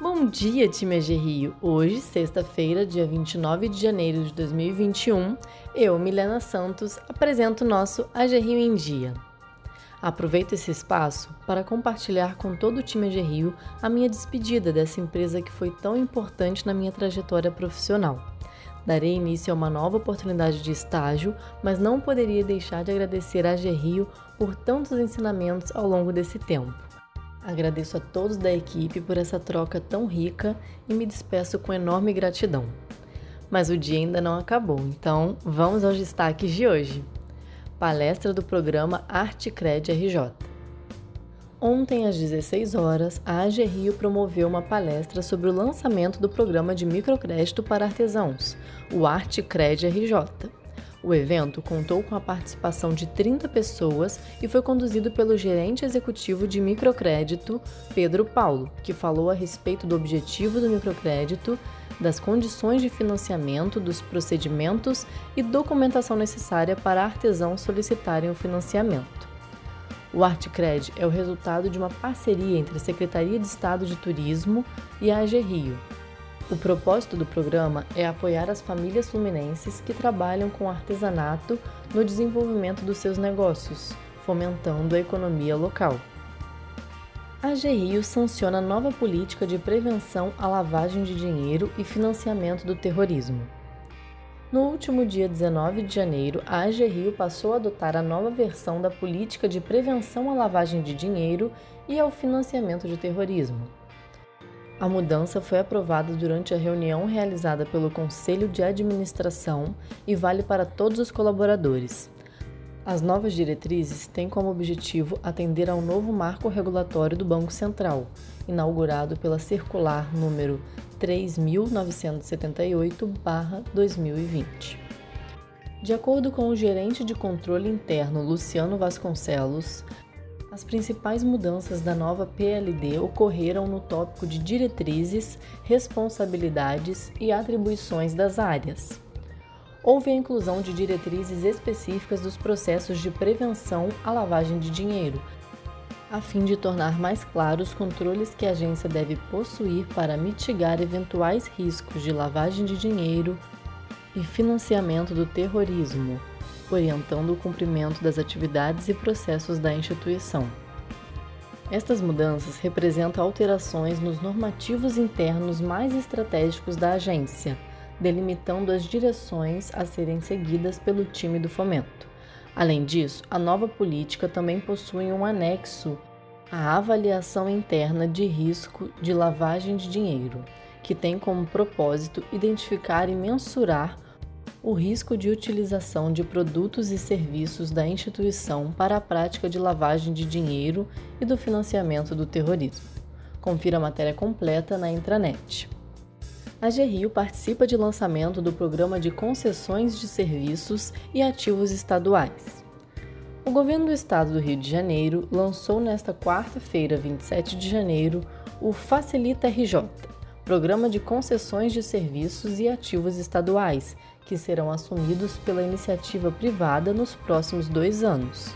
Bom dia, time AG Rio! Hoje, sexta-feira, dia 29 de janeiro de 2021, eu, Milena Santos, apresento nosso AG Rio em Dia. Aproveito esse espaço para compartilhar com todo o time AG Rio a minha despedida dessa empresa que foi tão importante na minha trajetória profissional. Darei início a uma nova oportunidade de estágio, mas não poderia deixar de agradecer a AG Rio por tantos ensinamentos ao longo desse tempo. Agradeço a todos da equipe por essa troca tão rica e me despeço com enorme gratidão. Mas o dia ainda não acabou, então vamos aos destaques de hoje. Palestra do programa Arte Cred RJ. Ontem, às 16 horas, a AG Rio promoveu uma palestra sobre o lançamento do programa de microcrédito para artesãos, o Arte Cred RJ. O evento contou com a participação de 30 pessoas e foi conduzido pelo gerente executivo de microcrédito, Pedro Paulo, que falou a respeito do objetivo do microcrédito, das condições de financiamento, dos procedimentos e documentação necessária para artesãos solicitarem o financiamento. O Artcred é o resultado de uma parceria entre a Secretaria de Estado de Turismo e a AG Rio, o propósito do programa é apoiar as famílias fluminenses que trabalham com artesanato no desenvolvimento dos seus negócios, fomentando a economia local. A GRIO sanciona nova política de prevenção à lavagem de dinheiro e financiamento do terrorismo. No último dia 19 de janeiro, a AGRIO passou a adotar a nova versão da política de prevenção à lavagem de dinheiro e ao financiamento de terrorismo. A mudança foi aprovada durante a reunião realizada pelo Conselho de Administração e vale para todos os colaboradores. As novas diretrizes têm como objetivo atender ao novo marco regulatório do Banco Central, inaugurado pela circular número 3978/2020. De acordo com o gerente de controle interno Luciano Vasconcelos, as principais mudanças da nova PLD ocorreram no tópico de diretrizes, responsabilidades e atribuições das áreas. Houve a inclusão de diretrizes específicas dos processos de prevenção à lavagem de dinheiro, a fim de tornar mais claros os controles que a agência deve possuir para mitigar eventuais riscos de lavagem de dinheiro e financiamento do terrorismo orientando o cumprimento das atividades e processos da instituição. Estas mudanças representam alterações nos normativos internos mais estratégicos da agência, delimitando as direções a serem seguidas pelo time do fomento. Além disso, a nova política também possui um anexo à avaliação interna de risco de lavagem de dinheiro, que tem como propósito identificar e mensurar o risco de utilização de produtos e serviços da instituição para a prática de lavagem de dinheiro e do financiamento do terrorismo. Confira a matéria completa na intranet. A GRIO participa de lançamento do Programa de Concessões de Serviços e Ativos Estaduais. O governo do estado do Rio de Janeiro lançou nesta quarta-feira, 27 de janeiro, o Facilita RJ, Programa de Concessões de Serviços e Ativos Estaduais, que serão assumidos pela iniciativa privada nos próximos dois anos.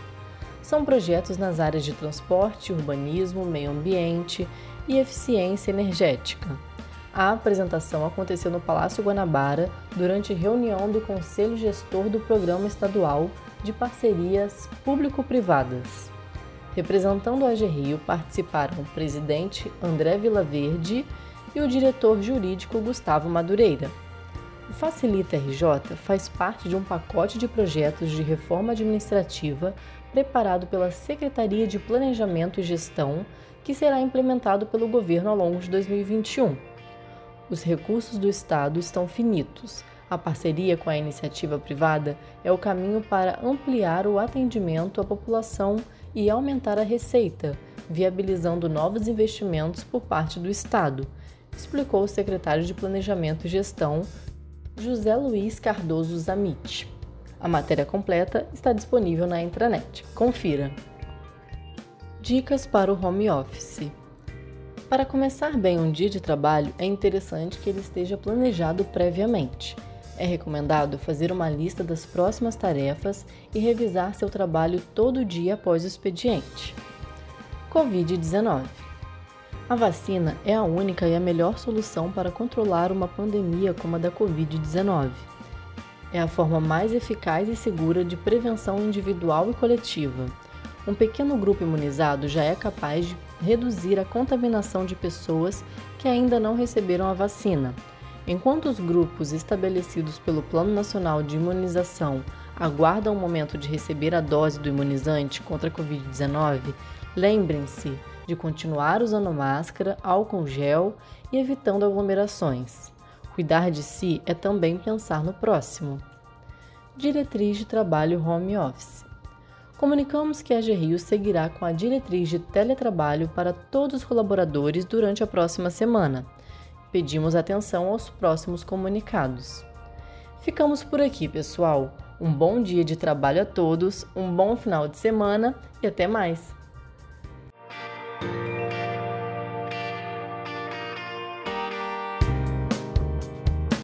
São projetos nas áreas de transporte, urbanismo, meio ambiente e eficiência energética. A apresentação aconteceu no Palácio Guanabara durante reunião do Conselho Gestor do Programa Estadual de Parcerias Público-Privadas. Representando a AG Rio participaram o presidente André Vilaverde e o diretor jurídico Gustavo Madureira. O Facilita RJ faz parte de um pacote de projetos de reforma administrativa preparado pela Secretaria de Planejamento e Gestão, que será implementado pelo governo ao longo de 2021. Os recursos do Estado estão finitos. A parceria com a iniciativa privada é o caminho para ampliar o atendimento à população e aumentar a receita, viabilizando novos investimentos por parte do Estado, explicou o secretário de Planejamento e Gestão, José Luiz Cardoso Zamit. A matéria completa está disponível na intranet. Confira. Dicas para o home office. Para começar bem um dia de trabalho, é interessante que ele esteja planejado previamente. É recomendado fazer uma lista das próximas tarefas e revisar seu trabalho todo dia após o expediente. Covid-19 A vacina é a única e a melhor solução para controlar uma pandemia como a da Covid-19. É a forma mais eficaz e segura de prevenção individual e coletiva. Um pequeno grupo imunizado já é capaz de reduzir a contaminação de pessoas que ainda não receberam a vacina. Enquanto os grupos estabelecidos pelo Plano Nacional de Imunização aguardam o momento de receber a dose do imunizante contra a Covid-19, lembrem-se de continuar usando máscara, álcool gel e evitando aglomerações. Cuidar de si é também pensar no próximo. Diretriz de trabalho home office. Comunicamos que a GRIO seguirá com a diretriz de teletrabalho para todos os colaboradores durante a próxima semana. Pedimos atenção aos próximos comunicados. Ficamos por aqui, pessoal. Um bom dia de trabalho a todos, um bom final de semana e até mais!